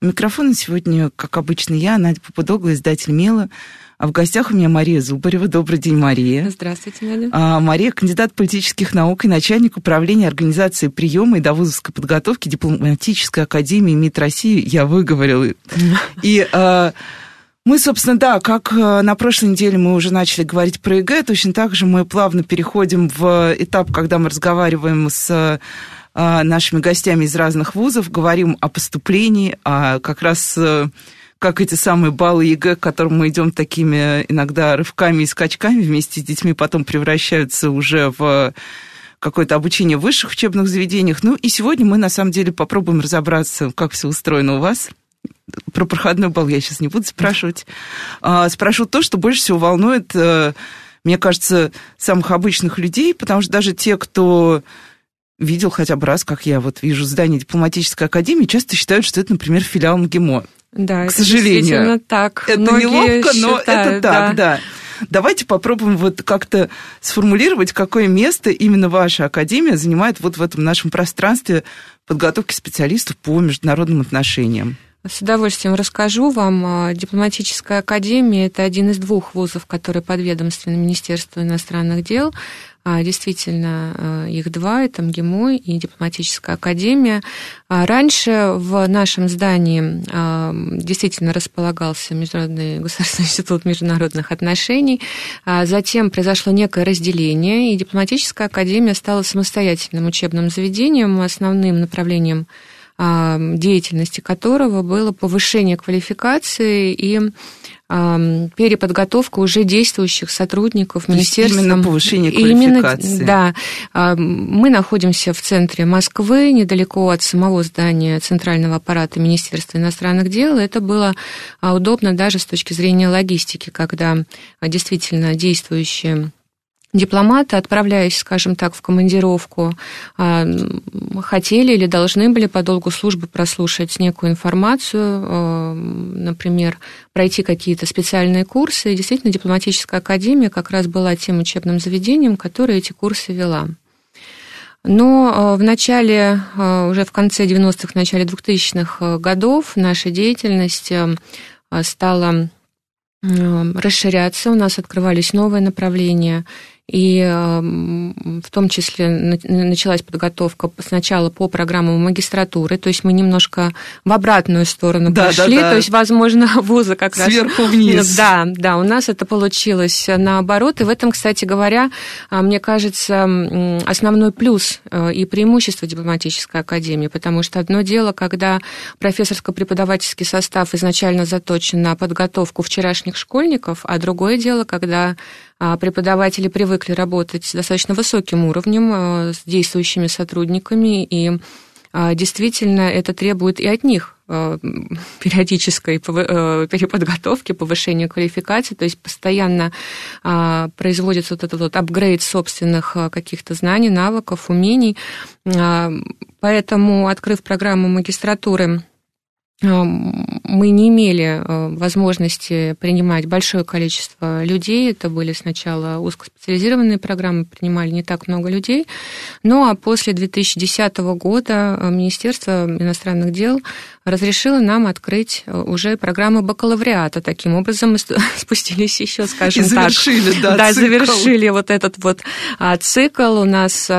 У микрофона сегодня, как обычно, я, Надя Попудогла, издатель МЕЛа. А в гостях у меня Мария Зубарева. Добрый день, Мария. Здравствуйте, Надя. А, Мария, кандидат политических наук и начальник управления организации приема и довузовской подготовки дипломатической академии МИД России. Я выговорила. И а, мы, собственно, да, как а, на прошлой неделе мы уже начали говорить про ЕГЭ, точно так же мы плавно переходим в этап, когда мы разговариваем с нашими гостями из разных вузов, говорим о поступлении, а как раз э, как эти самые баллы ЕГЭ, к которым мы идем такими иногда рывками и скачками вместе с детьми, потом превращаются уже в какое-то обучение в высших учебных заведениях. Ну и сегодня мы на самом деле попробуем разобраться, как все устроено у вас. Про проходной балл я сейчас не буду спрашивать. А, спрошу то, что больше всего волнует, э, мне кажется, самых обычных людей, потому что даже те, кто видел хотя бы раз, как я вот вижу здание дипломатической академии, часто считают, что это, например, филиал МГИМО. Да, к сожалению. так. Это Многие неловко, но считают, это так, да. Давайте попробуем вот как-то сформулировать, какое место именно ваша академия занимает вот в этом нашем пространстве подготовки специалистов по международным отношениям. С удовольствием расскажу вам. А, Дипломатическая академия – это один из двух вузов, которые подведомственны Министерству иностранных дел. А, действительно, а, их два, это МГИМО и Дипломатическая академия. Раньше в нашем здании действительно располагался Международный государственный институт международных отношений. Затем произошло некое разделение, и Дипломатическая академия стала самостоятельным учебным заведением, основным направлением деятельности которого было повышение квалификации и переподготовка уже действующих сотрудников министерства. Именно повышение квалификации. Именно, да. Мы находимся в центре Москвы, недалеко от самого здания Центрального аппарата Министерства иностранных дел. Это было а, удобно даже с точки зрения логистики, когда а, действительно действующие дипломаты, отправляясь, скажем так, в командировку, а, хотели или должны были по долгу службы прослушать некую информацию, а, например, пройти какие-то специальные курсы. И действительно, дипломатическая академия как раз была тем учебным заведением, которое эти курсы вела. Но а, в начале, уже в конце 90-х, начале 2000-х годов наша деятельность стала расширяться, у нас открывались новые направления, и эм, в том числе началась подготовка сначала по программам магистратуры, то есть мы немножко в обратную сторону да, пошли, да, да. то есть, возможно, вузы как Сверху раз... вниз. Да, да, у нас это получилось наоборот, и в этом, кстати говоря, а, мне кажется, основной плюс э, и преимущество дипломатической академии, потому что одно дело, когда профессорско-преподавательский состав изначально заточен на подготовку вчерашних школьников, а другое дело, когда преподаватели привыкли работать с достаточно высоким уровнем, э, с действующими сотрудниками, и а, действительно это требует и от них э, периодической э, переподготовки, повышения квалификации, то есть постоянно а, производится вот этот вот апгрейд собственных каких-то знаний, навыков, умений. Поэтому, открыв программу магистратуры мы не имели э, возможности принимать большое количество людей. Это были сначала узкоспециализированные программы, принимали не так много людей. Ну а после 2010 года э, Министерство иностранных дел разрешило нам открыть э, уже программы бакалавриата. Таким образом мы спустились еще, скажем И завершили, так. Да, да, цикл. завершили вот этот вот а, цикл. У нас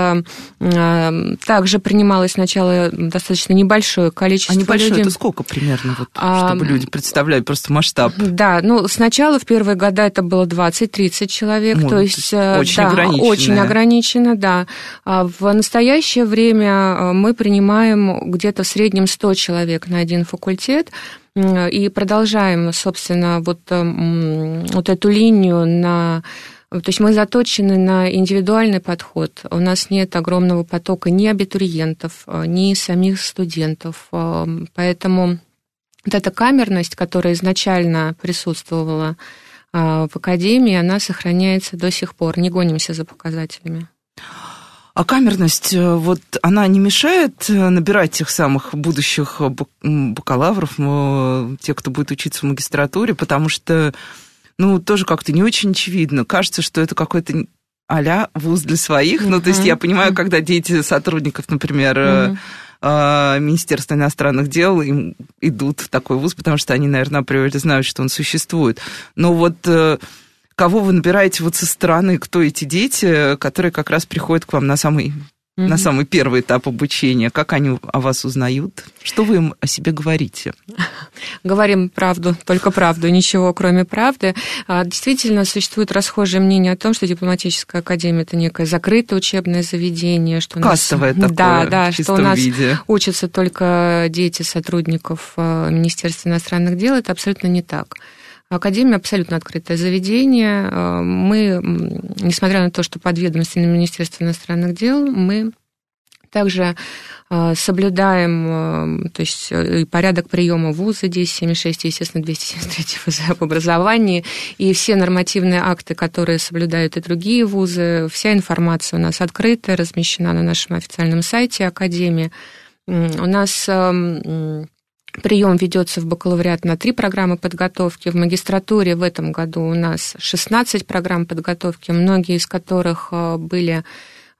также принималось сначала достаточно небольшое количество а небольшое людей. это сколько примерно, вот, а, чтобы люди представляли просто масштаб. Да, ну сначала в первые года это было 20-30 человек, Ой, то есть э, очень да, ограничено. Очень ограничено, да. А в настоящее время э, мы принимаем где-то в среднем 100 человек на один факультет, и продолжаем, собственно, вот, э, вот эту линию на то есть мы заточены на индивидуальный подход. У нас нет огромного потока ни абитуриентов, ни самих студентов. Поэтому вот эта камерность, которая изначально присутствовала в Академии, она сохраняется до сих пор. Не гонимся за показателями. А камерность, э, вот она не мешает э, набирать тех самых будущих бакалавров, тех, кто будет учиться в магистратуре, потому что, ну, тоже как-то не очень очевидно. Кажется, что это какой-то а вуз для своих. Uh-huh. Ну, то есть я понимаю, когда дети сотрудников, например, uh-huh. Министерства иностранных дел им идут в такой вуз, потому что они, наверное, априори знают, что он существует. Но вот кого вы набираете вот со стороны, кто эти дети, которые как раз приходят к вам на самый mm-hmm. на самый первый этап обучения? Как они о вас узнают? Что вы им о себе говорите? Говорим правду, только правду, ничего кроме правды. А, действительно, существует расхожее мнение о том, что дипломатическая академия это некое закрытое учебное заведение, что Кастовое нас... такое, да, да, что у нас виде. учатся только дети сотрудников а, Министерства иностранных дел. Это абсолютно не так. Академия абсолютно открытое заведение. Э, мы, несмотря на то, что подведомственное Министерство иностранных дел, мы также э, соблюдаем э, то есть, порядок приема вуза 1076, естественно, 273 вуза об образовании, и все нормативные акты, которые соблюдают и другие вузы, вся информация у нас открыта, размещена на нашем официальном сайте Академии. У нас эм, Прием ведется в бакалавриат на три программы подготовки. В магистратуре в этом году у нас 16 программ подготовки, многие из которых э, были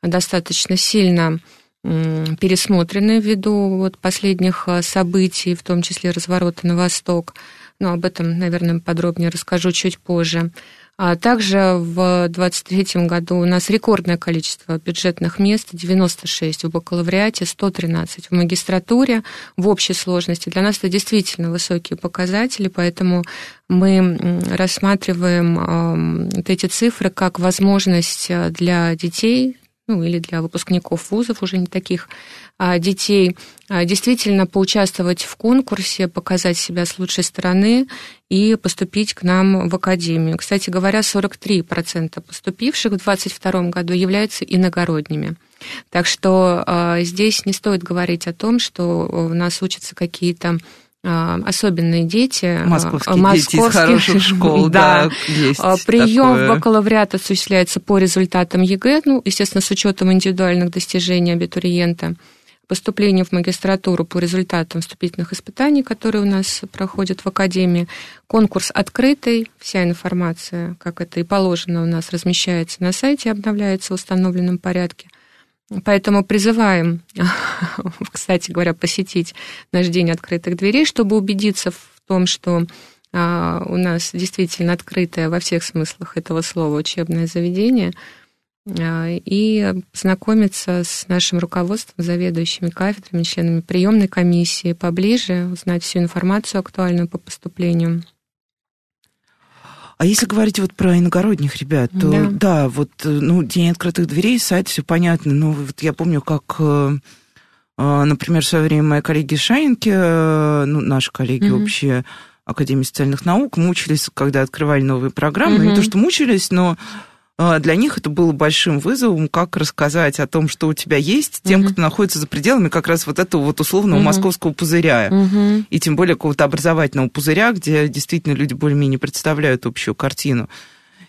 достаточно сильно пересмотрены ввиду вот последних э, событий, в том числе разворота на восток. Но об этом, наверное, подробнее расскажу чуть позже. А также в 2023 году у нас рекордное количество бюджетных мест, 96 в бакалавриате, 113 в магистратуре в общей сложности. Для нас это действительно высокие показатели, поэтому мы рассматриваем вот эти цифры как возможность э, для детей ну, или для выпускников вузов уже не таких а, детей, а, действительно поучаствовать в конкурсе, показать себя с лучшей стороны и поступить к нам в академию. Кстати говоря, 43% поступивших в 2022 году являются иногородними. Так что а, здесь не стоит говорить о том, что у нас учатся какие-то особенные дети. Московские, московские дети из хороших школ, да. да есть Прием такое. в бакалавриат осуществляется по результатам ЕГЭ, ну, естественно, с учетом индивидуальных достижений абитуриента. Поступление в магистратуру по результатам вступительных испытаний, которые у нас проходят в Академии. Конкурс открытый, вся информация, как это и положено, у нас размещается на сайте, обновляется в установленном порядке – Поэтому призываем, кстати говоря, посетить наш день открытых дверей, чтобы убедиться в том, что а, у нас действительно открытое во всех смыслах этого слова учебное заведение, а, и знакомиться с нашим руководством, заведующими кафедрами, членами приемной комиссии поближе, узнать всю информацию актуальную по поступлению а если говорить вот про иногородних ребят, то да, да вот, э, ну, День открытых дверей, сайт, все понятно, но вот я помню, как э, э, например, в свое время мои коллеги Шайнки, ну, наши коллеги mm-hmm. общие Академии социальных наук, мучились, когда открывали новые программы. Mm-hmm. Не то, что мучились, но для них это было большим вызовом, как рассказать о том, что у тебя есть, тем, uh-huh. кто находится за пределами как раз вот этого вот условного uh-huh. московского пузыря. Uh-huh. И тем более какого-то образовательного пузыря, где действительно люди более-менее представляют общую картину.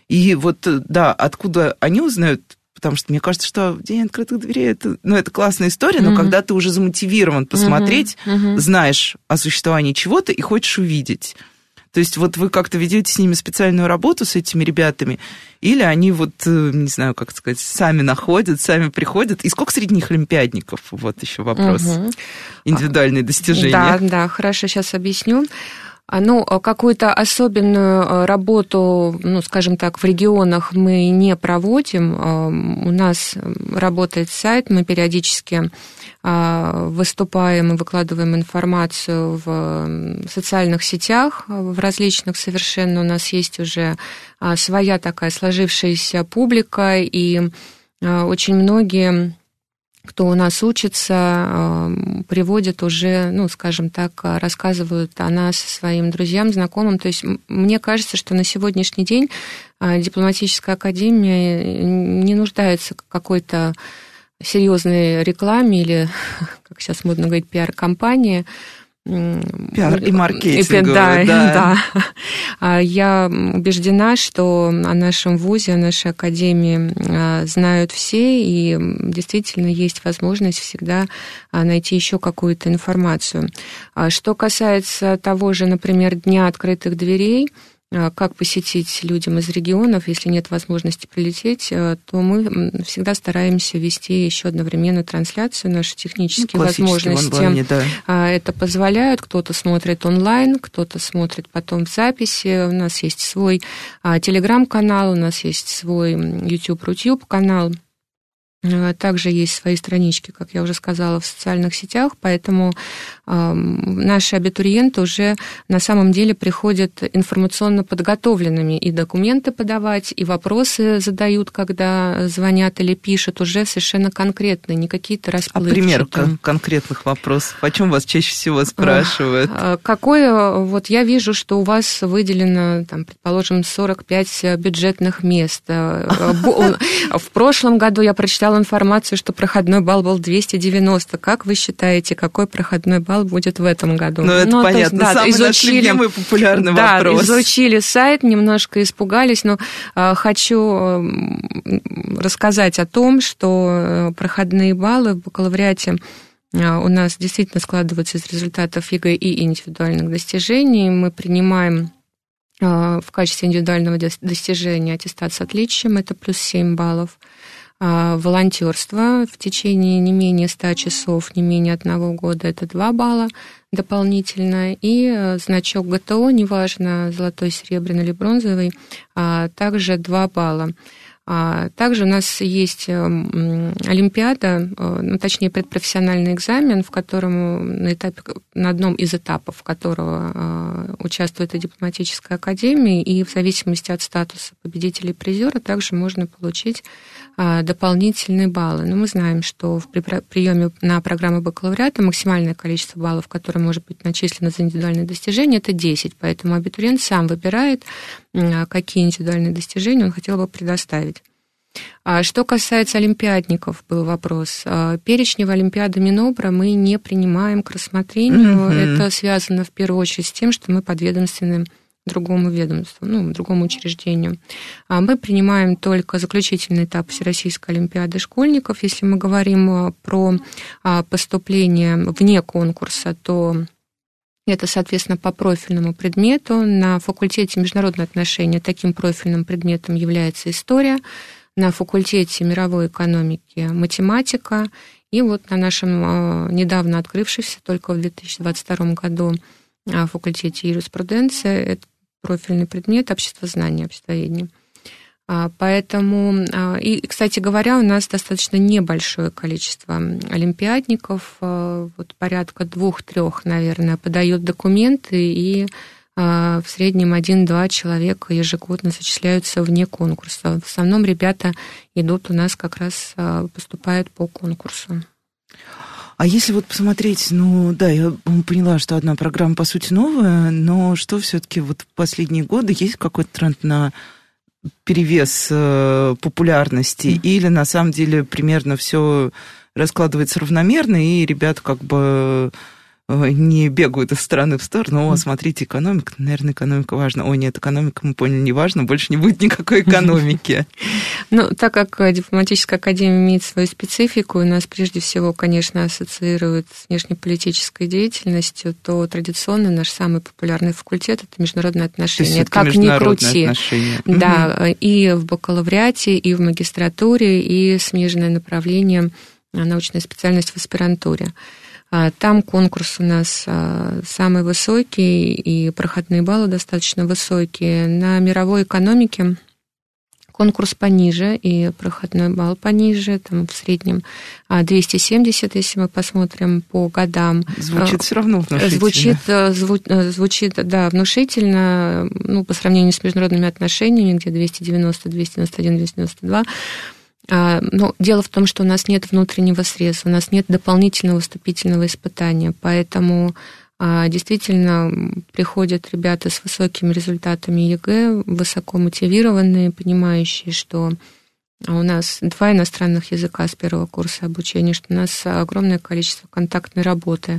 И вот, да, откуда они узнают, потому что мне кажется, что День открытых дверей это, ну, это классная история, но mm-hmm. когда ты уже замотивирован посмотреть, mm-hmm. знаешь о существовании чего-то и хочешь увидеть. То есть вот вы как-то ведете с ними специальную работу, с этими ребятами, или они вот, э, не знаю, как сказать, сами находят, сами приходят. И сколько среди них олимпиадников? Вот еще вопрос. Угу. Индивидуальные достижения. Да, да, хорошо, сейчас объясню. А, ну, а какую-то особенную а, работу, ну, скажем так, в регионах мы не проводим. У нас работает сайт, мы периодически выступаем и выкладываем информацию в социальных сетях, в различных совершенно. У нас есть уже своя такая сложившаяся публика, и очень многие кто у нас учится, приводят уже, ну, скажем так, рассказывают о нас своим друзьям, знакомым. То есть мне кажется, что на сегодняшний день дипломатическая академия не нуждается в какой-то серьезной рекламе или, как сейчас модно говорить, пиар-компании. Пиар и маркетинг. Да, да. да. Я убеждена, что о нашем ВУЗе, о нашей академии а, знают все, и действительно есть возможность всегда а, найти еще какую-то информацию. Что касается того же, например, Дня открытых дверей, а, как посетить людям из регионов, если нет возможности прилететь, э, то мы всегда стараемся вести еще одновременную трансляцию. Наши технические ну, возможности онлайне, да. А, это позволяют. Кто-то смотрит онлайн, кто-то смотрит потом в записи. У нас есть свой а, телеграм-канал, у нас есть свой YouTube-Рутюб канал. Э, также есть свои странички, как я уже сказала, в социальных сетях, поэтому наши абитуриенты уже на самом деле приходят информационно подготовленными и документы подавать, и вопросы задают, когда звонят или пишут, уже совершенно конкретные, не какие-то расплывчатые. А пример кон- конкретных вопросов? О чем вас чаще всего спрашивают? Э, какое, вот я вижу, что у вас выделено, там, предположим, 45 бюджетных мест. Э, в прошлом году я прочитала читала информацию, что проходной балл был 290. Как вы считаете, какой проходной балл будет в этом году? Ну, это ну, понятно. Есть, да, Самый изучили, наш любимый популярный да, вопрос. изучили сайт, немножко испугались, но э, хочу э, рассказать о том, что э, проходные баллы в бакалавриате э, у нас действительно складываются из результатов ЕГЭ и индивидуальных достижений. Мы принимаем в качестве индивидуального достижения аттестат с отличием, это плюс 7 баллов. А, волонтерство в течение не менее 100 часов, не менее одного года, это 2 балла дополнительно, и э, значок ГТО, неважно, золотой, серебряный или бронзовый, а, также 2 балла. А, также у нас есть эм, Олимпиада, э, ну, точнее предпрофессиональный экзамен, в котором на, этапе, на одном из этапов которого э, участвует и дипломатическая академия, и в зависимости от статуса победителя и призера также можно получить дополнительные баллы. Но мы знаем, что в приеме на программу бакалавриата максимальное количество баллов, которое может быть начислено за индивидуальные достижения, это 10. Поэтому абитуриент сам выбирает, а, какие индивидуальные достижения он хотел бы предоставить. А что касается олимпиадников, был вопрос. Перечневые олимпиады Минобра мы не принимаем к рассмотрению. Mm-hmm. Это связано в первую очередь с тем, что мы подведомственны другому ведомству, ну, другому учреждению. А мы принимаем только заключительный этап Всероссийской Олимпиады школьников. Если мы говорим а, про а, поступление вне конкурса, то это, соответственно, по профильному предмету. На факультете международные отношения таким профильным предметом является история. На факультете мировой экономики математика. И вот на нашем недавно открывшемся, только в 2022 году, факультете юриспруденция, это профильный предмет общество знания, обществоведения. А, поэтому, а, и, кстати говоря, у нас достаточно небольшое количество олимпиадников, а, вот порядка двух-трех, наверное, подают документы, и в среднем один-два человека ежегодно зачисляются вне конкурса. В основном ребята идут у нас как раз поступают по конкурсу. А если вот посмотреть, ну да, я поняла, что одна программа по сути новая, но что все-таки вот в последние годы есть какой-то тренд на перевес э, популярности, mm. или на самом деле примерно все раскладывается равномерно, и ребят как бы не бегают из стороны в сторону. О, смотрите, экономика, наверное, экономика важна. О, нет, экономика, мы поняли, не важно, больше не будет никакой экономики. Ну, так как э, дипломатическая академия имеет свою специфику, у нас прежде всего, конечно, ассоциируют с внешнеполитической деятельностью, то традиционно наш самый популярный факультет – это международные отношения. Это как ни крути. Отношения. Да, и в бакалавриате, и в магистратуре, и смежное направление научная специальность в аспирантуре. А, там конкурс у нас а, самый высокий, и проходные баллы достаточно высокие. На мировой экономике конкурс пониже, и проходной балл пониже, там в среднем 270, а, если мы посмотрим по годам. Звучит все равно внушительно. Звучит, зву, звучит да, внушительно, ну, по сравнению с международными отношениями, где 290, 291, 292 а, но дело в том, что у нас нет внутреннего среза, у нас нет дополнительного вступительного испытания, поэтому а, действительно приходят ребята с высокими результатами ЕГЭ, высоко мотивированные, понимающие, что у нас два иностранных языка с первого курса обучения, что у нас огромное количество контактной работы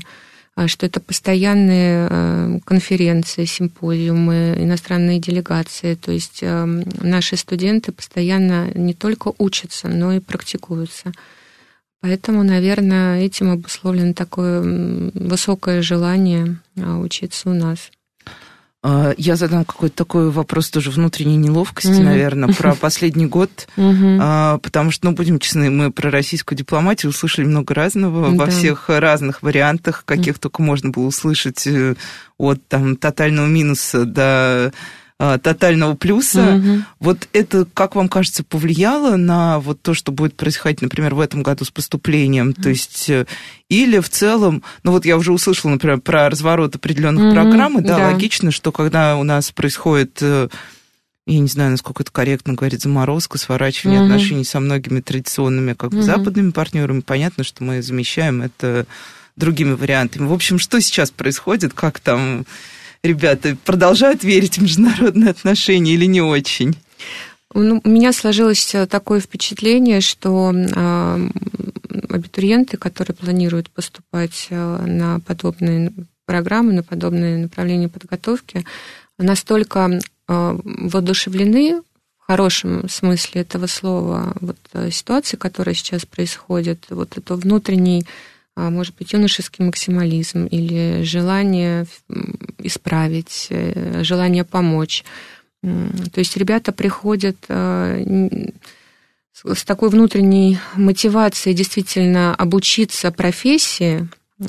что это постоянные конференции, симпозиумы, иностранные делегации. То есть наши студенты постоянно не только учатся, но и практикуются. Поэтому, наверное, этим обусловлено такое высокое желание учиться у нас. А, я задам какой-то такой вопрос тоже внутренней неловкости, mm-hmm. наверное, про последний год, mm-hmm. потому что, ну, будем честны, мы про российскую дипломатию услышали много разного да. во всех разных вариантах, каких mm-hmm. только можно было услышать э, от там тотального минуса до тотального плюса. Угу. Вот это, как вам кажется, повлияло на вот то, что будет происходить, например, в этом году с поступлением? Угу. То есть э, или в целом, ну вот я уже услышала, например, про разворот определенных угу. программ, и да, да, логично, что когда у нас происходит э, я не знаю, насколько это корректно говорить, заморозка, сворачивание угу. отношений со многими традиционными как бы угу. западными партнерами. Понятно, что мы замещаем это другими вариантами. В общем, что сейчас происходит, как там ребята продолжают верить в международные отношения или не очень? Ну, у меня сложилось э, такое впечатление, что э, абитуриенты, которые планируют поступать э, на подобные программы, на подобные направления подготовки, настолько э, воодушевлены в хорошем смысле этого слова вот э, ситуации, которая сейчас происходит, вот это внутренний может быть, юношеский максимализм или желание исправить, э, желание помочь. То есть ребята приходят э, с такой внутренней мотивацией действительно обучиться профессии,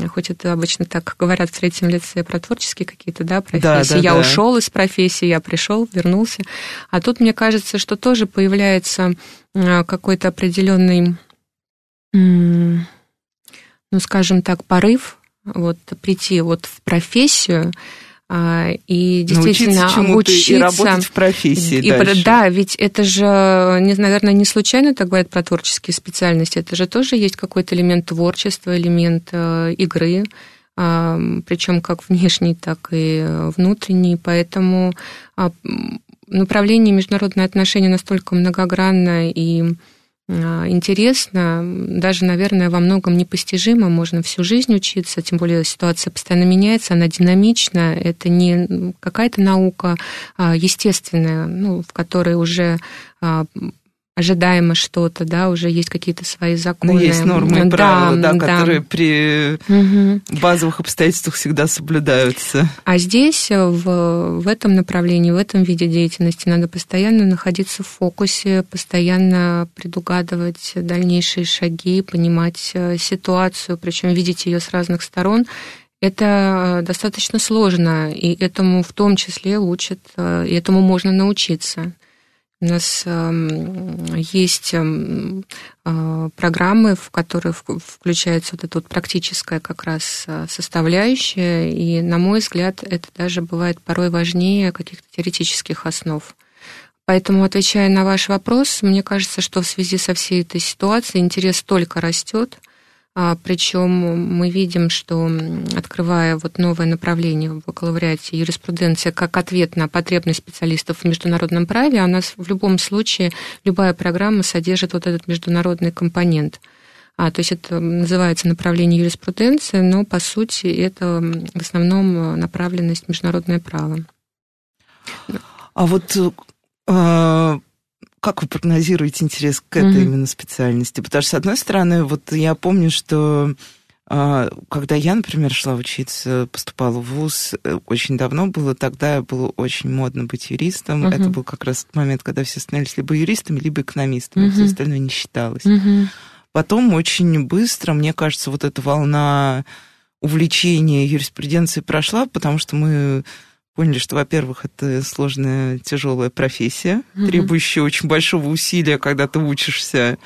хоть это обычно так говорят в третьем лице про творческие какие-то да, профессии. Да, да, я да. ушел из профессии, я пришел, вернулся. А тут, мне кажется, что тоже появляется э, какой-то определенный ну, скажем так, порыв вот прийти вот в профессию а, и действительно обучиться и работать в профессии и, дальше. Да, ведь это же, не, наверное, не случайно так говорят про творческие специальности. Это же тоже есть какой-то элемент творчества, элемент э, игры, а, причем как внешний, так и внутренний. Поэтому а, направление международные отношения настолько многогранно и интересно, даже, наверное, во многом непостижимо, можно всю жизнь учиться, тем более ситуация постоянно меняется, она динамична, это не какая-то наука а, естественная, ну, в которой уже а, ожидаемо что-то, да, уже есть какие-то свои законы. Ну, есть нормы и правила, да, да, которые да. при угу. базовых обстоятельствах всегда соблюдаются. А здесь, э, в, в этом направлении, в этом виде деятельности надо постоянно находиться в фокусе, постоянно предугадывать дальнейшие шаги, понимать э, ситуацию, причем видеть ее с разных сторон. Это э, достаточно сложно, и этому в том числе учат, и этому можно научиться. У нас эм, есть эм, э, программы, в которые включается вот эта вот практическая как раз э, составляющая, и, на мой взгляд, это даже бывает порой важнее каких-то теоретических основ. Поэтому, отвечая на ваш вопрос, мне кажется, что в связи со всей этой ситуацией интерес только растет – Причем мы видим, что открывая вот новое направление в бакалавриате юриспруденция как ответ на потребность специалистов в международном праве, у нас в любом случае любая программа содержит вот этот международный компонент. А, то есть это называется направление юриспруденции, но по сути это в основном направленность международное право. А вот э, как вы прогнозируете интерес к этой mm-hmm. именно специальности? Потому что, с одной стороны, вот я помню, что а, когда я, например, шла учиться, поступала в ВУЗ, э, очень давно было, тогда было очень модно быть юристом. Uh-huh. Это был как раз тот момент, когда все становились либо юристами, либо экономистами, uh-huh. все остальное не считалось. Uh-huh. Потом очень быстро, мне кажется, вот эта волна увлечения юриспруденцией прошла, потому что мы поняли, что, во-первых, это сложная, тяжелая профессия, угу. требующая очень большого усилия, когда ты учишься,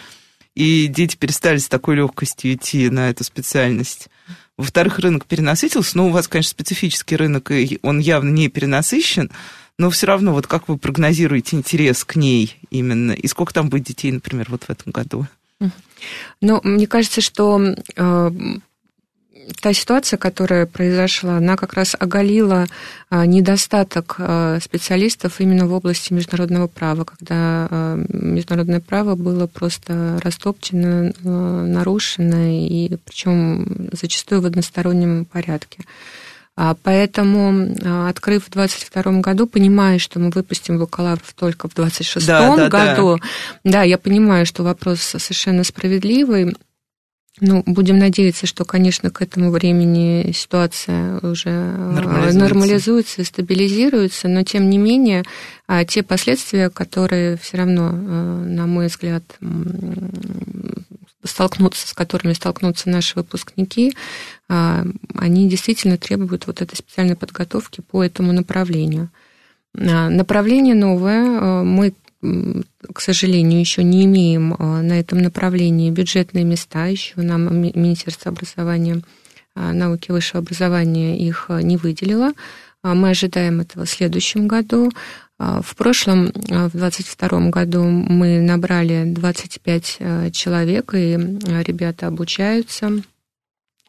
и дети перестали с такой легкостью идти на эту специальность. Во-вторых, рынок перенасытился, но у вас, конечно, специфический рынок, и он явно не перенасыщен, но все равно, вот как вы прогнозируете интерес к ней именно, и сколько там будет детей, например, вот в этом году? Ну, мне кажется, что э, та ситуация, которая произошла, она как раз оголила а, недостаток а, специалистов именно в области международного права, когда а, международное право было просто растопчено, нарушено, и причем зачастую в одностороннем порядке. Поэтому, открыв в 2022 году, понимая, что мы выпустим бакалавров только в 2026 да, да, году, да. да, я понимаю, что вопрос совершенно справедливый, ну, будем надеяться, что, конечно, к этому времени ситуация уже э, нормализуется, нормализуется и стабилизируется, но тем не менее а, те последствия, которые все равно, э, на мой взгляд, столкнутся, с которыми столкнутся наши выпускники, а, они действительно требуют вот этой специальной подготовки по этому направлению. А, направление новое. Э, мы к сожалению, еще не имеем а, на этом направлении бюджетные места, еще нам Министерство образования, а, науки и высшего образования их а, не выделило. Мы ожидаем этого в следующем году. В прошлом, в 2022 году, мы набрали 25 человек, и ребята обучаются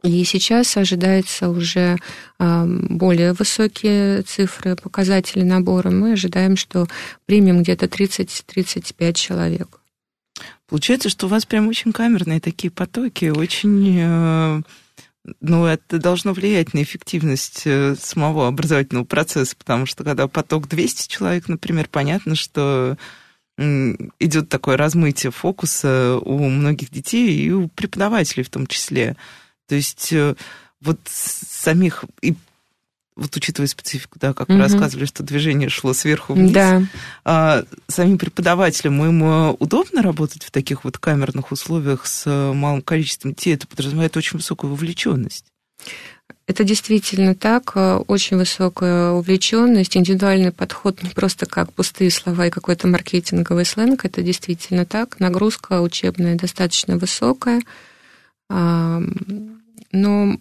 и сейчас ожидается уже более высокие цифры, показатели набора. Мы ожидаем, что примем где-то 30-35 человек. Получается, что у вас прям очень камерные такие потоки, очень... Э, ну, это должно влиять на эффективность э, самого образовательного процесса, потому что когда поток 200 человек, например, понятно, что идет такое размытие фокуса у многих детей и у преподавателей в том числе. То есть э, вот самих и вот учитывая специфику, да, как угу. вы рассказывали, что движение шло сверху вниз, да. а, самим преподавателям им э, удобно работать в таких вот камерных условиях с э, малым количеством детей, это подразумевает очень высокую вовлеченность. Это действительно так, очень высокая увлеченность, индивидуальный подход не просто как пустые слова и какой-то маркетинговый сленг, это действительно так. Нагрузка учебная достаточно высокая. Но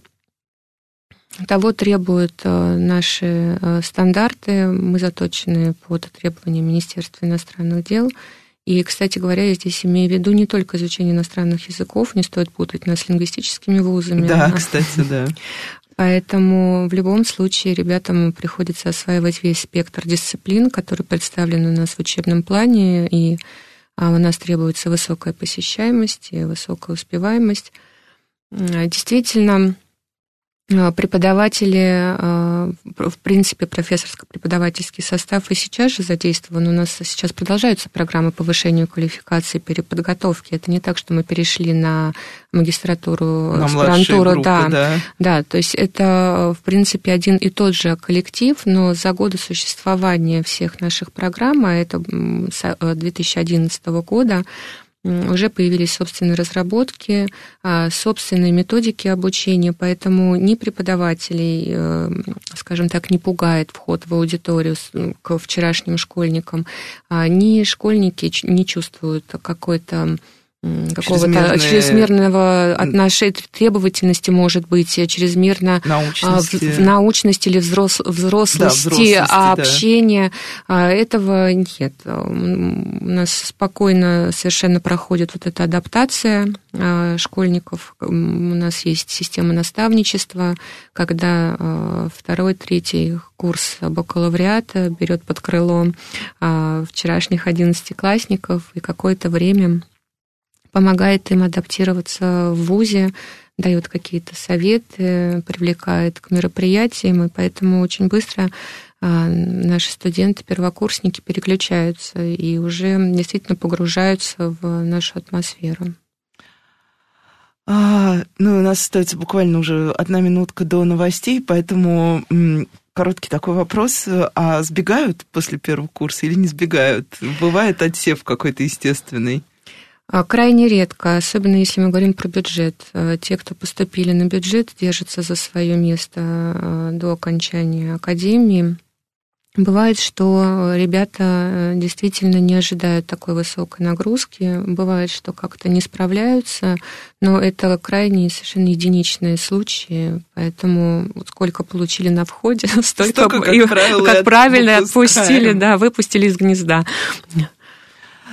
того требуют э, наши э, стандарты. Мы заточены под требования Министерства иностранных дел. И, кстати говоря, я здесь имею в виду не только изучение иностранных языков, не стоит путать нас с лингвистическими вузами. Да, кстати, да. Поэтому в любом случае ребятам приходится осваивать весь спектр дисциплин, который представлен у нас в учебном плане, и а, у нас требуется высокая посещаемость и высокая успеваемость. Действительно, а, преподаватели, а, в принципе, профессорско-преподавательский состав и сейчас же задействован. У нас сейчас продолжаются программы повышения квалификации, переподготовки. Это не так, что мы перешли на магистратуру, на аспирантуру. Группы, да, да. да, то есть это, в принципе, один и тот же коллектив, но за годы существования всех наших программ, а это 2011 э, года, уже появились собственные разработки, а, собственные методики обучения, поэтому ни преподавателей, э, скажем так, не пугает вход в аудиторию к вчерашним школьникам, а, ни школьники не чувствуют какой-то какого-то чрезмерного отношения, требовательности, может быть, чрезмерно научности, в, в научности или взрос, взрослости, да, взрослости общения. Да. Этого нет. У нас спокойно совершенно проходит вот эта адаптация а, школьников. У нас есть система наставничества, когда а, второй, третий курс бакалавриата берет под крыло а, вчерашних одиннадцатиклассников и какое-то время помогает им адаптироваться в ВУЗе, дает какие-то советы, привлекает к мероприятиям, и поэтому очень быстро а, наши студенты, первокурсники переключаются и уже действительно погружаются в нашу атмосферу. А, ну, у нас остается буквально уже одна минутка до новостей, поэтому короткий такой вопрос. А сбегают после первого курса или не сбегают? Бывает отсев какой-то естественный? А, крайне редко, особенно если мы говорим про бюджет. А, те, кто поступили на бюджет, держатся за свое место а, до окончания академии. Бывает, что ребята действительно не ожидают такой высокой нагрузки, бывает, что как-то не справляются, но это крайне совершенно единичные случаи, поэтому сколько получили на входе, столько, столько как, и, правило, как правильно отпустили, да, выпустили из гнезда.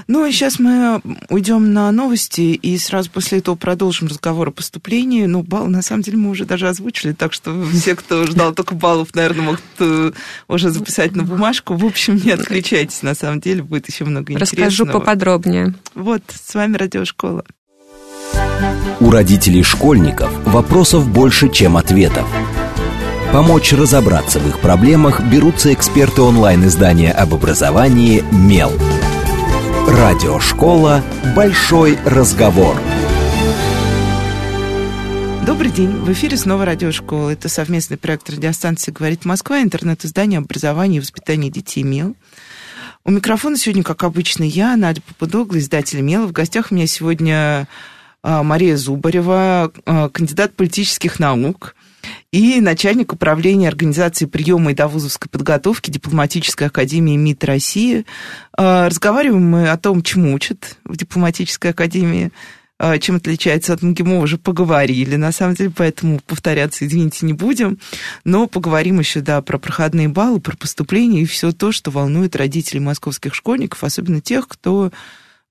Ну, и сейчас мы уйдем на новости, и сразу после этого продолжим разговор о поступлении. Ну, балл, на самом деле, мы уже даже озвучили, так что все, кто ждал только баллов, наверное, могут э, уже записать на бумажку. В общем, не отключайтесь, на самом деле, будет еще много интересного. Расскажу поподробнее. Вот, с вами Радиошкола. У родителей школьников вопросов больше, чем ответов. Помочь разобраться в их проблемах берутся эксперты онлайн-издания об образовании «Мел». Радиошкола «Большой разговор». Добрый день. В эфире снова радиошкола. Это совместный проект радиостанции «Говорит Москва», интернет-издание образования и воспитания детей МЕЛ. У микрофона сегодня, как обычно, я, Надя Попудогла, издатель МЕЛа. В гостях у меня сегодня а, Мария Зубарева, а, кандидат политических наук, и начальник управления организации приема и довузовской подготовки Дипломатической академии МИД России. А, разговариваем мы о том, чему учат в Дипломатической академии, а, чем отличается от МГИМО, уже поговорили, на самом деле, поэтому повторяться, извините, не будем. Но поговорим еще, да, про проходные баллы, про поступление и все то, что волнует родителей московских школьников, особенно тех, кто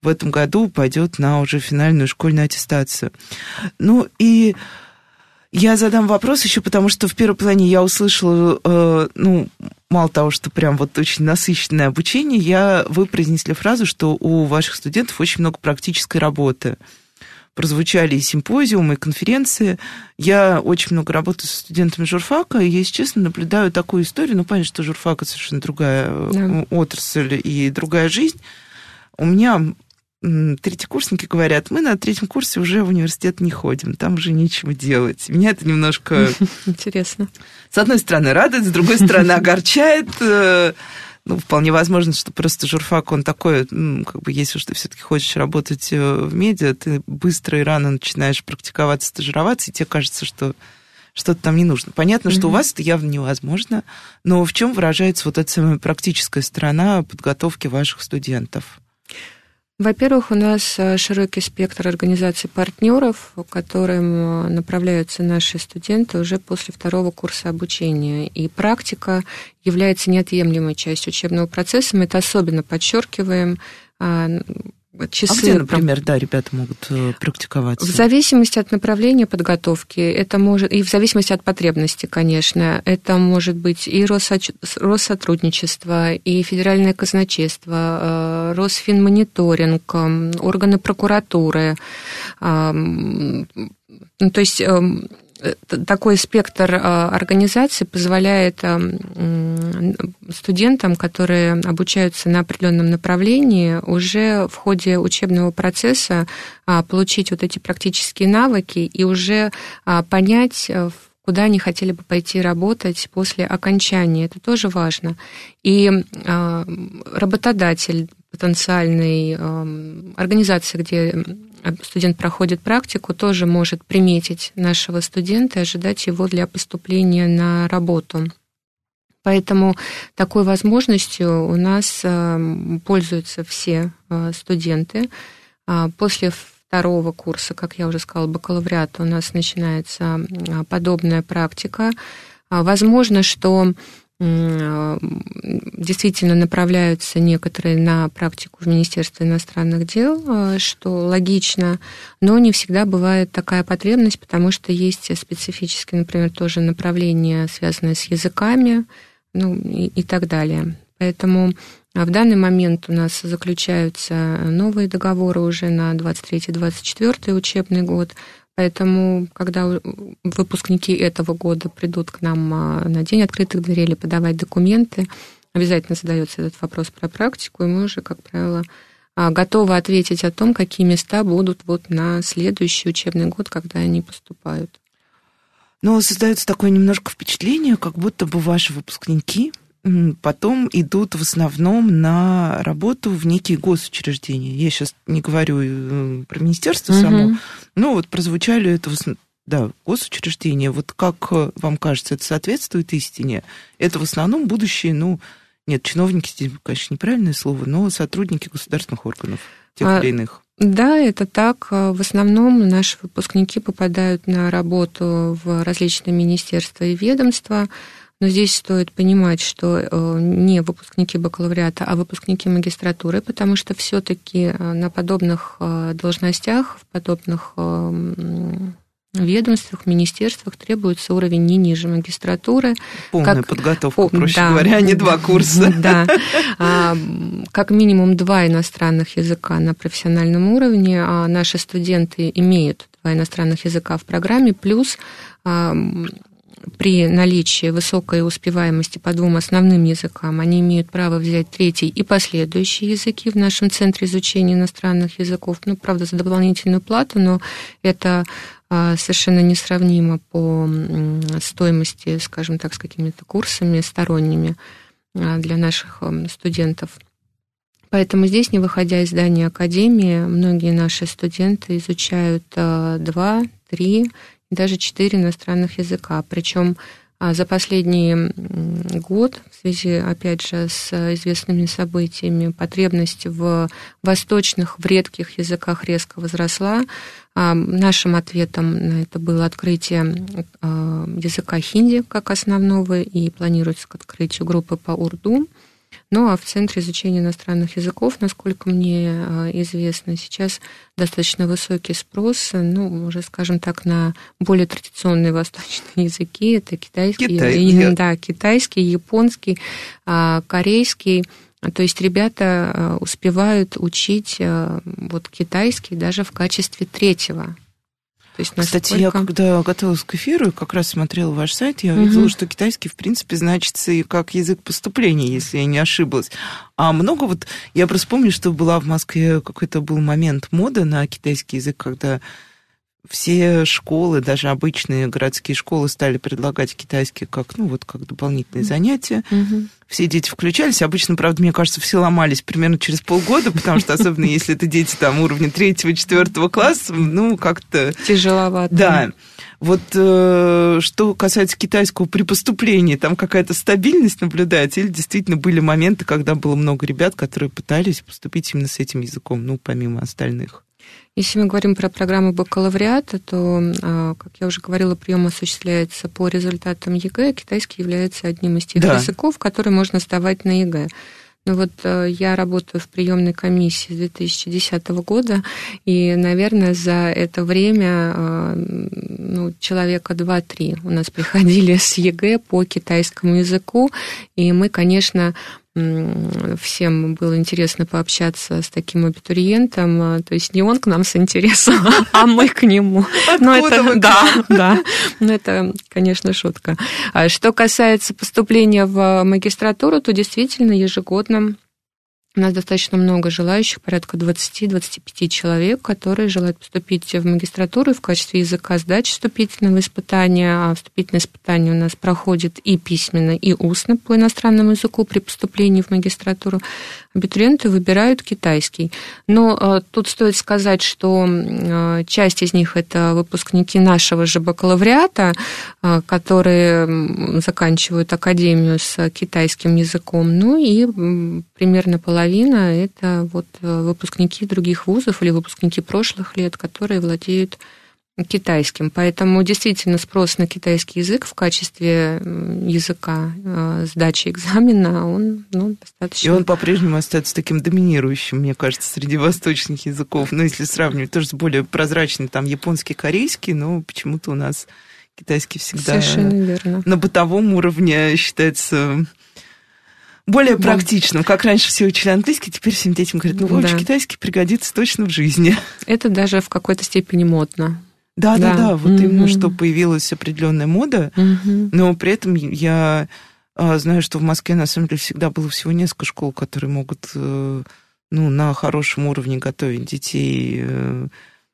в этом году пойдет на уже финальную школьную аттестацию. Ну и я задам вопрос еще, потому что в первом плане я услышала, э, ну, мало того, что прям вот очень насыщенное обучение, я, вы произнесли фразу, что у ваших студентов очень много практической работы. Прозвучали и симпозиумы, и конференции. Я очень много работаю со студентами журфака, и, если честно, наблюдаю такую историю. Ну, понятно, что журфак – это совершенно другая да. отрасль и другая жизнь. У меня третьекурсники говорят, мы на третьем курсе уже в университет не ходим, там уже нечего делать. Меня это немножко... Интересно. С одной стороны радует, с другой стороны огорчает. Э, ну, вполне возможно, что просто журфак, он такой, ну, как бы, если уж ты все-таки хочешь работать э, в медиа, ты быстро и рано начинаешь практиковаться, стажироваться, и тебе кажется, что что-то там не нужно. Понятно, mm-hmm. что у вас это явно невозможно, но в чем выражается вот эта самая практическая сторона подготовки ваших студентов? Во-первых, у нас э, широкий спектр организаций партнеров, которым э, направляются наши студенты уже после второго курса обучения. И практика является неотъемлемой частью учебного процесса. Мы это особенно подчеркиваем а, часы. А где, например, да, ребята могут э, практиковаться? В зависимости от направления подготовки, это может, и в зависимости от потребности, конечно, это может быть и Россотрудничество, и Федеральное казначейство, э, Росфинмониторинг, органы прокуратуры, ну, то есть эм, такой спектр а, организаций позволяет а, студентам, которые обучаются на определенном направлении, уже в ходе учебного процесса а, получить вот эти практические навыки и уже понять, куда они хотели бы пойти работать после окончания. Это тоже важно. И работодатель потенциальной организации, где студент проходит практику, тоже может приметить нашего студента и ожидать его для поступления на работу. Поэтому такой возможностью у нас э, пользуются все э, студенты. А после второго курса, как я уже сказала, бакалавриата у нас начинается подобная практика. А возможно, что Э, действительно направляются некоторые на практику в Министерство иностранных дел, э, что логично, но не всегда бывает такая потребность, потому что есть специфические, например, тоже направления, связанные с языками, ну и, и так далее. Поэтому в данный момент у нас заключаются новые договоры уже на 23-24 учебный год. Поэтому, когда выпускники этого года придут к нам а, на день открытых дверей или подавать документы, обязательно задается этот вопрос про практику, и мы уже, как правило, а, готовы ответить о том, какие места будут вот на следующий учебный год, когда они поступают. Но создается такое немножко впечатление, как будто бы ваши выпускники потом идут в основном на работу в некие госучреждения. Я сейчас не говорю э, про министерство угу. само, но вот прозвучали это да, госучреждения. Вот как э, вам кажется, это соответствует истине? Это в основном будущие, ну, нет, чиновники здесь, конечно, неправильное слово, но сотрудники государственных органов, тех а, или иных. Да, это так. В основном наши выпускники попадают на работу в различные министерства и ведомства, Но здесь стоит понимать, что э, не выпускники бакалавриата, а выпускники магистратуры, потому что все-таки э, на подобных э, должностях, в подобных ведомствах, министерствах требуется уровень не ниже магистратуры. Полная как, подготовка, проще да, говоря, а не два курса. Да, а, как минимум два иностранных языка на профессиональном уровне. А наши студенты имеют два иностранных языка в программе, плюс при наличии высокой успеваемости по двум основным языкам они имеют право взять третий и последующие языки в нашем центре изучения иностранных языков. Ну, правда, за дополнительную плату, но это а, совершенно несравнимо по стоимости, скажем так, с какими-то курсами сторонними а, для наших студентов. Поэтому здесь, не выходя из здания академии, многие наши студенты изучают а, два, три даже четыре иностранных языка. Причем а, за последний год, в связи, опять же, с известными событиями, потребность в восточных, в редких языках резко возросла. А, нашим ответом на это было открытие а, языка хинди как основного, и планируется к открытию группы по урду. Ну а в Центре изучения иностранных языков, насколько мне а, известно, сейчас достаточно высокий спрос, ну, уже, скажем так, на более традиционные восточные языки. Это китайский, Китай, да, китайский, японский, а, корейский. То есть ребята а, успевают учить вот китайский даже в качестве третьего то есть насколько... Кстати, я когда готовилась к эфиру, как раз смотрела ваш сайт, я угу. видела, что китайский, в принципе, значится и как язык поступления, если я не ошиблась. А много вот... Я просто помню, что была в Москве какой-то был момент моды на китайский язык, когда все школы, даже обычные городские школы, стали предлагать китайский как, ну, вот как дополнительные занятия. Угу. Все дети включались. Обычно, правда, мне кажется, все ломались примерно через полгода, потому что, особенно если это дети там уровня третьего, четвертого класса, ну, как-то... Тяжеловато. Да. Вот э, что касается китайского при поступлении, там какая-то стабильность наблюдается, или действительно были моменты, когда было много ребят, которые пытались поступить именно с этим языком, ну, помимо остальных? Если мы говорим про программу бакалавриата, то, а, как я уже говорила, прием осуществляется по результатам ЕГЭ. Китайский является одним из тех да. языков, которые можно сдавать на ЕГЭ. Ну вот э, я работаю в приемной комиссии с 2010 года, и, наверное, за это время э, ну, человека 2-3 у нас приходили с ЕГЭ по китайскому языку, и мы, конечно, всем было интересно пообщаться с таким абитуриентом. А, то есть не он к нам с интересом, а мы к нему. Но это, да, да. Но это, конечно, шутка. А что касается поступления в магистратуру, то действительно ежегодно у нас достаточно много желающих, порядка 20-25 человек, которые желают поступить в магистратуру в качестве языка сдачи вступительного испытания. А вступительное испытание у нас проходит и письменно, и устно по иностранному языку при поступлении в магистратуру. Абитуриенты выбирают китайский. Но э, тут стоит сказать, что э, часть из них это выпускники нашего же бакалавриата, э, которые заканчивают академию с китайским языком. Ну и примерно половина это вот э, выпускники других вузов или выпускники прошлых лет, которые владеют китайским. Поэтому действительно спрос на китайский язык в качестве языка э, сдачи экзамена, он ну, достаточно... И он по-прежнему остается таким доминирующим, мне кажется, среди восточных языков. Ну, если сравнивать тоже с более прозрачным, там, японский, корейский, но почему-то у нас китайский всегда... Совершенно верно. На бытовом уровне считается более да. практичным. Как раньше все учили английский, теперь всем детям говорят, ну, Вович, да. китайский пригодится точно в жизни. Это даже в какой-то степени модно. Да, да, да, да. вот mm-hmm. именно что появилась определенная мода, mm-hmm. но при этом я а, знаю, что в Москве на самом деле всегда было всего несколько школ, которые могут э, ну, на хорошем уровне готовить детей, э,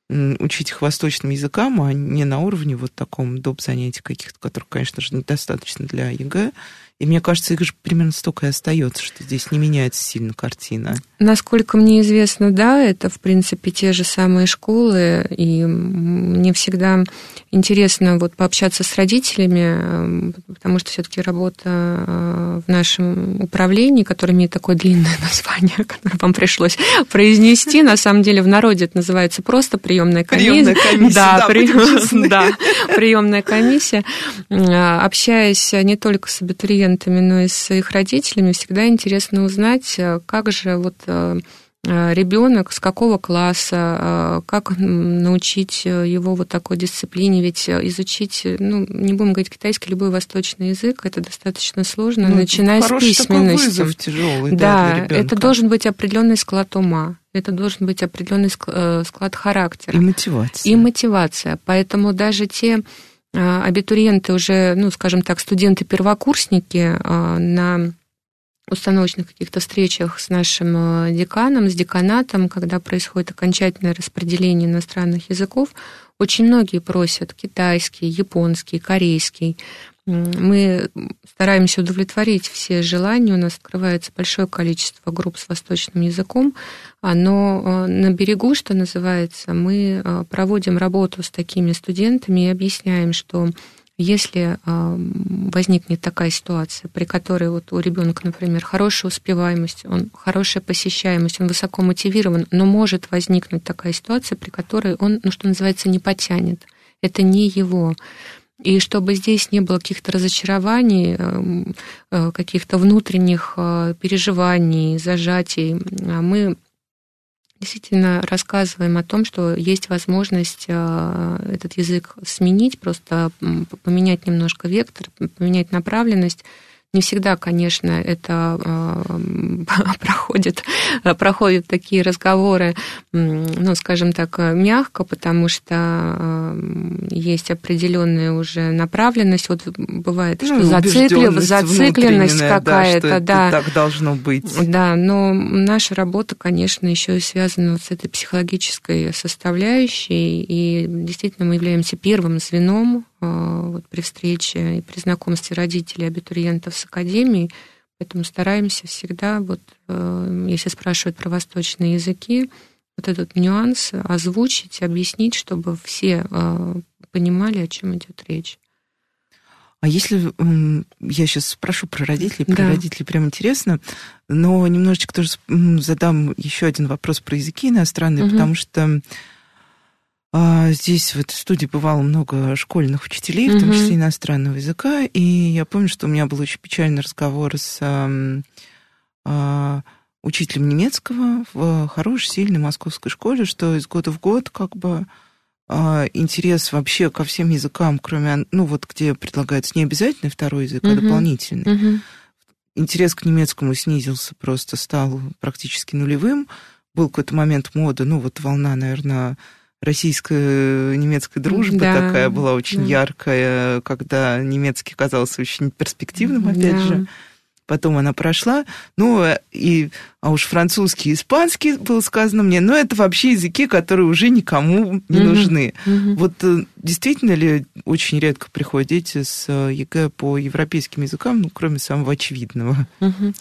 учить их восточным языкам, а не на уровне вот таком доп. занятий каких-то, которых, конечно же, недостаточно для ЕГЭ. И мне кажется, их же примерно столько и остается, что здесь не меняется сильно картина. Насколько мне известно, да, это, в принципе, те же самые школы, и мне всегда интересно вот пообщаться с родителями, потому что все-таки работа э, в нашем управлении, которое имеет такое длинное название, которое вам пришлось произнести, на самом деле в народе это называется просто приемная комиссия. Приемная комиссия, да, да, при... да приемная комиссия. Общаясь не только с абитуриентами, но и с их родителями, всегда интересно узнать, как же вот э, Э, ребенок, с какого класса, э, как научить его вот такой дисциплине, ведь изучить, ну, не будем говорить китайский, любой восточный язык, это достаточно сложно, ну, начиная с письменности. Такой тяжелый, да, да это должен быть определенный склад ума, это должен быть определенный э, склад характера. И мотивация. И мотивация. Поэтому даже те абитуриенты уже, ну, скажем так, студенты-первокурсники на установочных каких-то встречах с нашим э, деканом, с деканатом, когда происходит окончательное распределение иностранных языков, очень многие просят китайский, японский, корейский. Мы стараемся удовлетворить все желания. У нас открывается большое количество групп с восточным языком, а, но э, на берегу, что называется, мы э, проводим работу с такими студентами и объясняем, что если возникнет такая ситуация, при которой вот у ребенка, например, хорошая успеваемость, он хорошая посещаемость, он высоко мотивирован, но может возникнуть такая ситуация, при которой он, ну что называется, не потянет. Это не его. И чтобы здесь не было каких-то разочарований, э, каких-то внутренних э, переживаний, зажатий, мы действительно рассказываем о том, что есть возможность э, этот язык сменить, просто поменять немножко вектор, поменять направленность. Не всегда, конечно, это э, проходит, проходят такие разговоры, ну, скажем так, мягко, потому что э, есть определенная уже направленность. Вот бывает, что ну, зациклив, зацикленность какая-то, да, да. Так должно быть. Да, но наша работа, конечно, еще и связана вот с этой психологической составляющей, и действительно мы являемся первым звеном вот при встрече и при знакомстве родителей абитуриентов с академией. Поэтому стараемся всегда, вот, э, если спрашивают про восточные языки, вот этот нюанс озвучить, объяснить, чтобы все э, понимали, о чем идет речь. А если я сейчас спрошу про родителей, про да. родителей прям интересно, но немножечко тоже задам еще один вопрос про языки иностранные, угу. потому что а, здесь вот в студии бывало много школьных учителей, в том числе иностранного языка, и я помню, что у меня был очень печальный разговор с а, а, учителем немецкого в хорошей, сильной московской школе, что из года в год как бы а, интерес вообще ко всем языкам, кроме, ну вот где предлагается не обязательный второй язык, uh-huh. а дополнительный. Uh-huh. Интерес к немецкому снизился, просто стал практически нулевым. Был какой-то момент моды, ну вот волна, наверное, российско-немецкая дружба да, такая была очень да. яркая, когда немецкий казался очень перспективным, опять да. же. Потом она прошла. Ну, и, а уж французский и испанский было сказано мне, но это вообще языки, которые уже никому не нужны. Угу. Вот э, действительно ли очень редко приходят дети с э, ЕГЭ по европейским языкам, ну, кроме самого очевидного? Угу.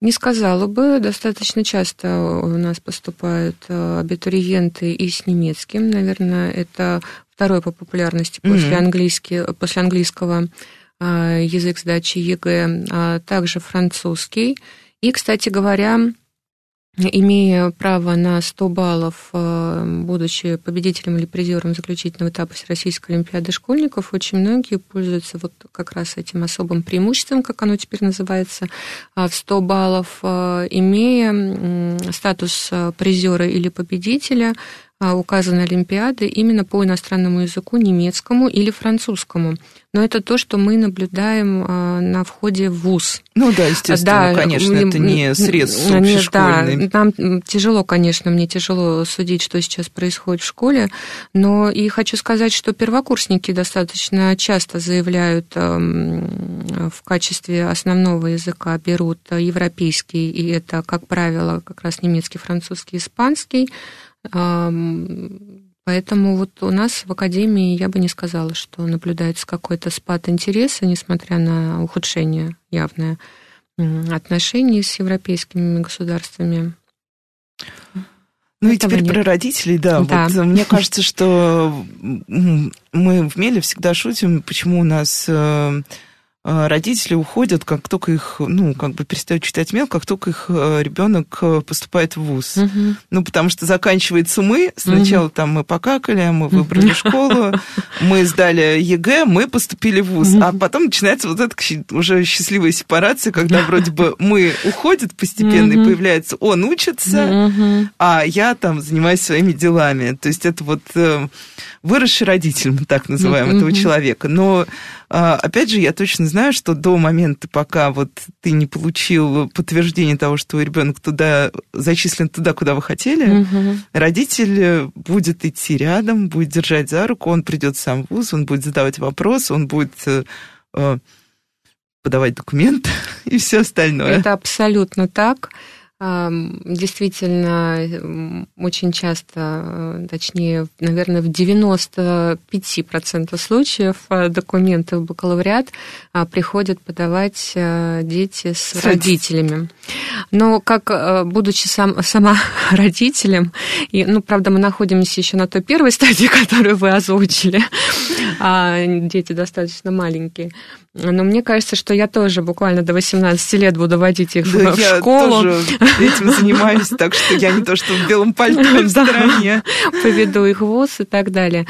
Не сказала бы. Достаточно часто у нас поступают э, абитуриенты и с немецким. Наверное, это второй по популярности после, mm-hmm. английски, после английского э, язык сдачи ЕГЭ, а также французский. И, кстати говоря, имея право на 100 баллов, э, будучи победителем или призером заключительного этапа Всероссийской Олимпиады школьников, очень многие пользуются вот как раз этим особым преимуществом, как оно теперь называется, а в 100 баллов, э, имея статус э, призера или победителя, указаны Олимпиады именно по иностранному языку, немецкому или французскому. Но это то, что мы наблюдаем а, на входе в ВУЗ. Ну да, естественно, да, конечно, это не средство общешкольный. Да, нам тяжело, конечно, мне тяжело судить, что сейчас происходит в школе, но и хочу сказать, что первокурсники достаточно часто заявляют в качестве основного языка берут европейский, и это, как правило, как раз немецкий, французский, испанский, Поэтому вот у нас в Академии я бы не сказала, что наблюдается какой-то спад интереса, несмотря на ухудшение явное отношений с европейскими государствами. Ну и теперь нет. про родителей, да. да. Вот, мне кажется, что мы в Меле всегда шутим, почему у нас э, Э, родители уходят, как только их, ну, как бы перестают читать мел, как только их э, ребенок э, поступает в ВУЗ. Угу. Ну, потому что заканчивается мы, сначала угу. там мы покакали, мы выбрали школу, мы сдали ЕГЭ, мы поступили в ВУЗ, а потом начинается вот эта уже счастливая сепарация, когда вроде бы мы уходят постепенно, и появляется он учится, а я там занимаюсь своими делами. То есть это вот выросший родитель, мы так называем этого человека. Но а, опять же, я точно знаю, что до момента, пока вот ты не получил подтверждение того, что ребенок туда зачислен туда, куда вы хотели, угу. родитель будет идти рядом, будет держать за руку, он придет сам в ВУЗ, он будет задавать вопросы, он будет э, э, подавать документы и все остальное. Это абсолютно так. Действительно, очень часто, э, точнее, наверное, в 95% случаев э, документы в бакалавриат а, приходят подавать э, дети с родителями. Но как, будучи сам, сама родителем, и, ну, правда, мы находимся еще на той первой стадии, которую вы озвучили, а дети достаточно маленькие, но мне кажется, что я тоже буквально до 18 лет буду водить их да, в школу. Тоже этим занимаюсь, так что я не то, что в белом пальто в стороне. Поведу их в ВУЗ и так далее.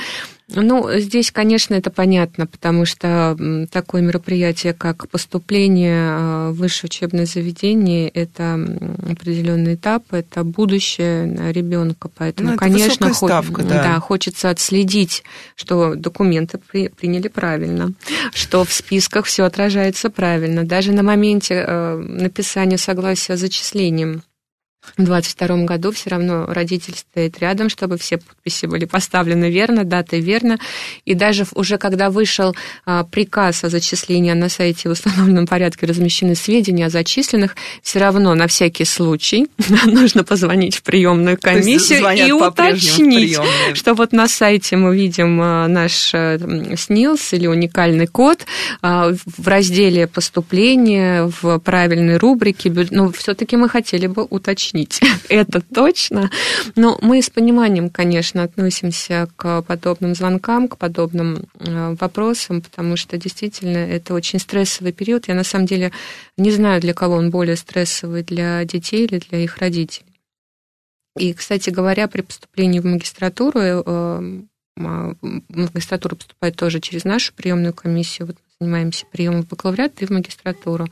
Ну, здесь, конечно, это понятно, потому что такое мероприятие, как поступление э, в высшее учебное заведение, это определенный этап, это будущее ребенка, поэтому, ну, конечно, ставка, да. Да, хочется отследить, что документы при, приняли правильно, что в списках все отражается правильно, даже на моменте э, написания согласия с зачислением в 2022 году все равно родитель стоит рядом, чтобы все подписи были поставлены верно, даты верно. И даже уже когда вышел а, приказ о зачислении на сайте в установленном порядке размещены сведения о зачисленных, все равно на всякий случай нужно позвонить в приемную комиссию и уточнить, что вот на сайте мы видим а, наш э, СНИЛС или уникальный код а, в разделе поступления в правильной рубрике. Но все-таки мы хотели бы уточнить уточнить это точно. Но мы с пониманием, конечно, относимся к подобным звонкам, к подобным э, вопросам, потому что действительно это очень стрессовый период. Я на самом деле не знаю, для кого он более стрессовый, для детей или для их родителей. И, кстати говоря, при поступлении в магистратуру, э, в магистратуру поступает тоже через нашу приемную комиссию. Вот мы занимаемся приемом в бакалавриат и в магистратуру.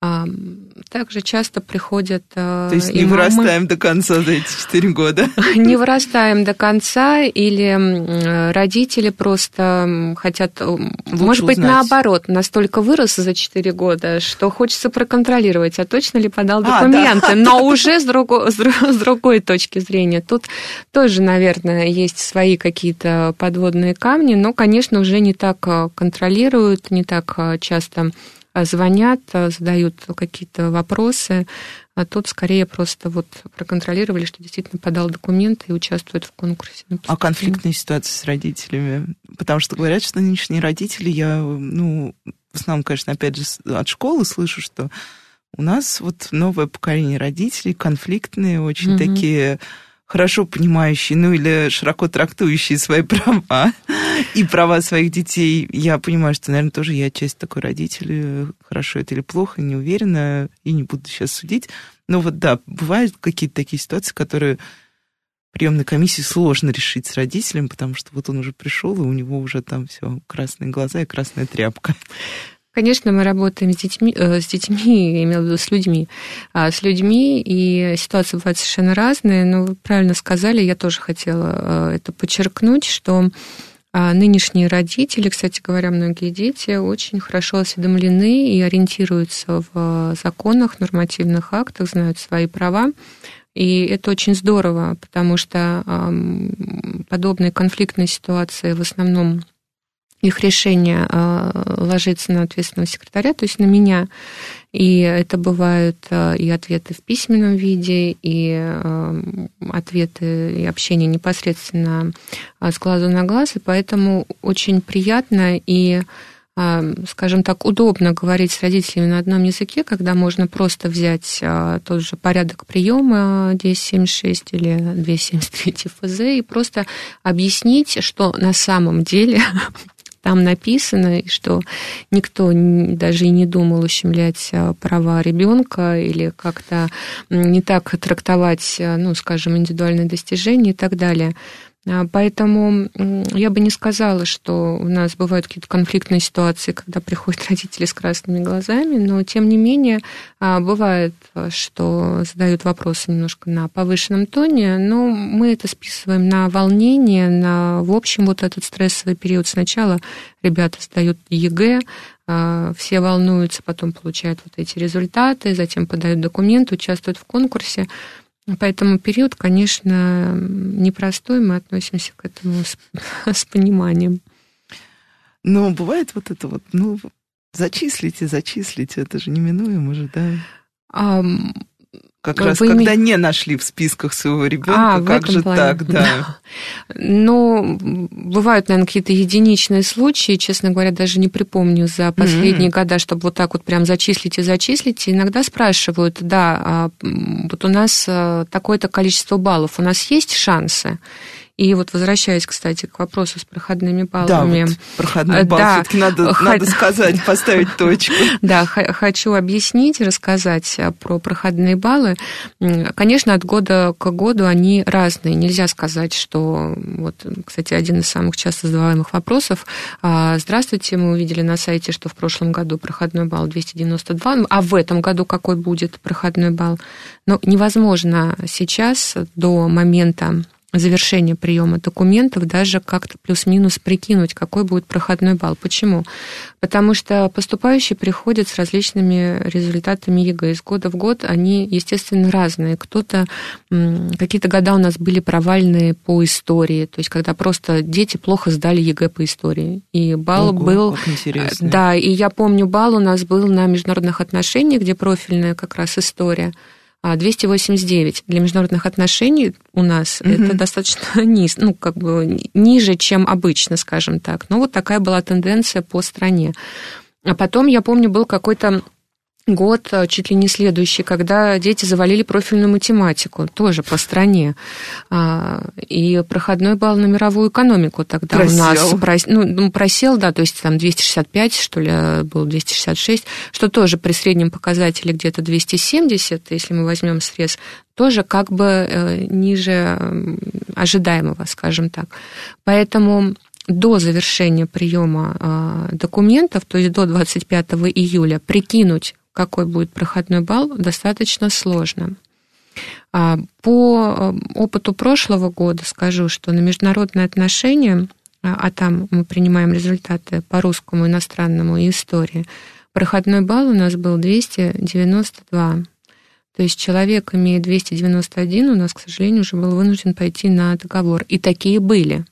Также часто приходят То есть не вырастаем до конца за эти четыре года? Не вырастаем до конца, или родители просто хотят, Лучше может быть, узнать. наоборот, настолько вырос за четыре года, что хочется проконтролировать, а точно ли подал документы, а, да. но уже с, друго... с другой точки зрения. Тут тоже, наверное, есть свои какие-то подводные камни, но, конечно, уже не так а, контролируют, не так а, часто а, звонят, а, задают какие-то вопросы, а тут скорее просто вот проконтролировали, что действительно подал документы и участвует в конкурсе. А конфликтные ситуации с родителями? Потому что говорят, что нынешние родители, я, ну, в основном, конечно, опять же, от школы слышу, что у нас вот новое поколение родителей конфликтные, очень угу. такие хорошо понимающие, ну или широко трактующие свои права и права своих детей. Я понимаю, что, наверное, тоже я часть такой родитель. Хорошо это или плохо, не уверена, и не буду сейчас судить. Но вот да, бывают какие-то такие ситуации, которые приемной комиссии сложно решить с родителем, потому что вот он уже пришел, и у него уже там все красные глаза и красная тряпка. Конечно, мы работаем с детьми, э, с детьми, я имею в виду с людьми, а, с людьми, и ситуации бывают совершенно разные, но вы правильно сказали, я тоже хотела э, это подчеркнуть, что а, нынешние родители, кстати говоря, многие дети очень хорошо осведомлены и ориентируются в законах, нормативных актах, знают свои права. И это очень здорово, потому что подобные конфликтные ситуации в основном их решение ложится на ответственного секретаря, то есть на меня. И это бывают и ответы в письменном виде, и ответы и общение непосредственно с глазу на глаз. И поэтому очень приятно и скажем так, удобно говорить с родителями на одном языке, когда можно просто взять тот же порядок приема 1076 или 273 ФЗ и просто объяснить, что на самом деле там написано, что никто даже и не думал ущемлять а, права ребенка или как-то не так трактовать, ну, скажем, индивидуальные достижения и так далее. А, поэтому я бы не сказала, что у нас бывают какие-то конфликтные ситуации, когда приходят родители с красными глазами, но тем не менее а, бывает, что задают вопросы немножко на повышенном тоне, но мы это списываем на волнение, на, в общем, вот этот стрессовый период. Сначала ребята сдают ЕГЭ, а, все волнуются, потом получают вот эти результаты, затем подают документы, участвуют в конкурсе. Поэтому период, конечно, непростой, мы относимся к этому с, с пониманием. Но бывает вот это вот, ну, зачислите, зачислите, это же неминуемо же, да? А, как Вы раз, име... когда не нашли в списках своего ребенка, а, как же плане. так, да. Ну, бывают, наверное, какие-то единичные случаи, честно говоря, даже не припомню за последние mm-hmm. года, чтобы вот так вот прям зачислить и зачислить. Иногда спрашивают, да, а, вот у нас э, такое-то количество баллов, у нас есть шансы? И вот возвращаясь, кстати, к вопросу с проходными баллами. Да, вот проходной балл да, все-таки надо, х... надо сказать, поставить точку. Да, хочу объяснить, рассказать про проходные баллы. Конечно, от года к году они разные. Нельзя сказать, что... Вот, кстати, один из самых часто задаваемых вопросов. А, Здравствуйте, мы увидели на сайте, что в прошлом году проходной балл 292, а в этом году какой будет проходной балл? Но ну, невозможно сейчас до момента завершения приема документов даже как-то плюс-минус прикинуть, какой будет проходной балл. Почему? Потому что поступающие приходят с различными результатами ЕГЭ. Из года в год они, естественно, разные. Кто-то... Какие-то года у нас были провальные по истории, то есть когда просто дети плохо сдали ЕГЭ по истории. И балл Ого, был... Да, и я помню, балл у нас был на международных отношениях, где профильная как раз история. 289 для международных отношений у нас угу. это достаточно низ, ну, как бы ниже, чем обычно, скажем так. Но вот такая была тенденция по стране. А потом, я помню, был какой-то год, э, чуть ли не следующий, когда дети завалили профильную математику, тоже по стране. А, и проходной балл на мировую экономику тогда просел. у нас ну, ну, просел, да, то есть там 265, что ли, был 266, что тоже при среднем показателе где-то 270, если мы возьмем срез, тоже как бы э, ниже ожидаемого, скажем так. Поэтому до завершения приема а, документов, то есть до 25 июля, прикинуть, какой будет проходной балл, достаточно сложно. А, по э, опыту прошлого года скажу, что на международные отношения, а, а там мы принимаем результаты по русскому, иностранному и истории, проходной балл у нас был 292. То есть человек, имея 291, у нас, к сожалению, уже был вынужден пойти на договор. И такие были.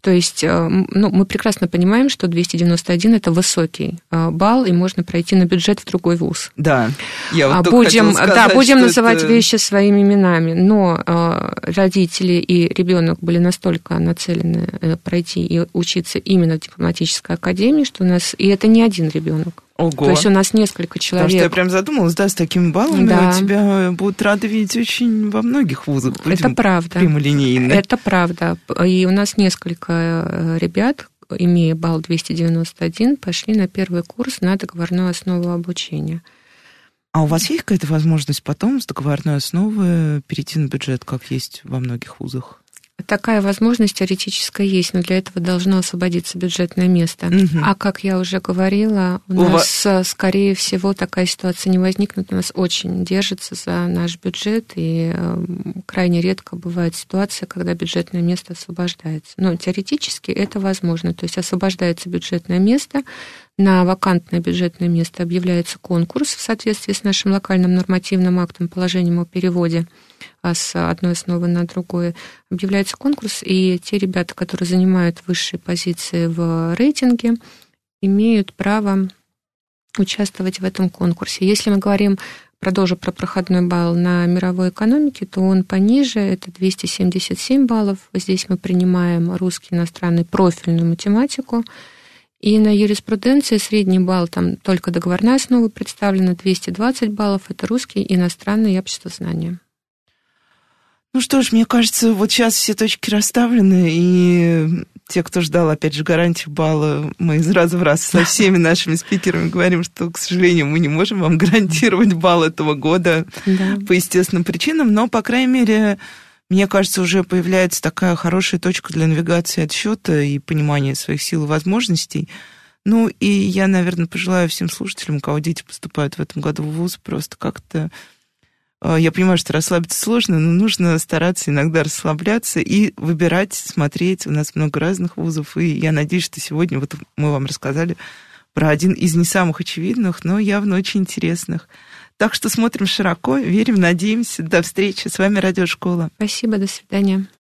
То есть э, ну, мы прекрасно понимаем, что 291 это высокий э, балл, и можно пройти на бюджет в другой вуз. Да. Я вот а будем, сказать, да, будем называть это... вещи своими именами. Но э, родители и ребенок были настолько нацелены пройти и учиться именно в дипломатической академии, что у нас. И это не один ребенок. Ого. То есть у нас несколько человек. Потому что я прям задумалась, да, с такими баллами да. тебя будут рады видеть очень во многих вузах. Это правда. Прямолинейно. Это правда. И у нас несколько э, ребят, имея балл 291, пошли на первый курс на договорную основу обучения. А у вас есть какая-то возможность потом с договорной основы перейти на бюджет, как есть во многих вузах? Такая возможность теоретическая есть, но для этого должно освободиться бюджетное место. Угу. А как я уже говорила, у, у нас, вас... скорее всего, такая ситуация не возникнет. У нас очень держится за наш бюджет, и э, крайне редко бывает ситуация, когда бюджетное место освобождается. Но теоретически это возможно. То есть освобождается бюджетное место, на вакантное бюджетное место объявляется конкурс в соответствии с нашим локальным нормативным актом, положением о переводе а, с одной основы на другую. Объявляется конкурс, и те ребята, которые занимают высшие позиции в рейтинге, имеют право участвовать в этом конкурсе. Если мы говорим, продолжу про проходной балл на мировой экономике, то он пониже, это 277 баллов. Здесь мы принимаем русский, иностранный, профильную математику. И на юриспруденции средний балл, там только договорная основа представлена, 220 баллов, это русский, иностранный и обществознание. Ну что ж, мне кажется, вот сейчас все точки расставлены, и те, кто ждал, опять же, гарантию балла, мы из раза в раз со всеми нашими спикерами говорим, что, к сожалению, мы не можем вам гарантировать балл этого года да. по естественным причинам, но, по крайней мере, мне кажется, уже появляется такая хорошая точка для навигации отсчета и понимания своих сил и возможностей. Ну, и я, наверное, пожелаю всем слушателям, у кого дети поступают в этом году в ВУЗ, просто как-то а, я понимаю, что расслабиться сложно, но нужно стараться иногда расслабляться и выбирать, смотреть. У нас много разных вузов, и я надеюсь, что сегодня вот мы вам рассказали про один из не самых очевидных, но явно очень интересных. Так что смотрим широко, верим, надеемся. До встречи. С вами Радиошкола. Спасибо, до свидания.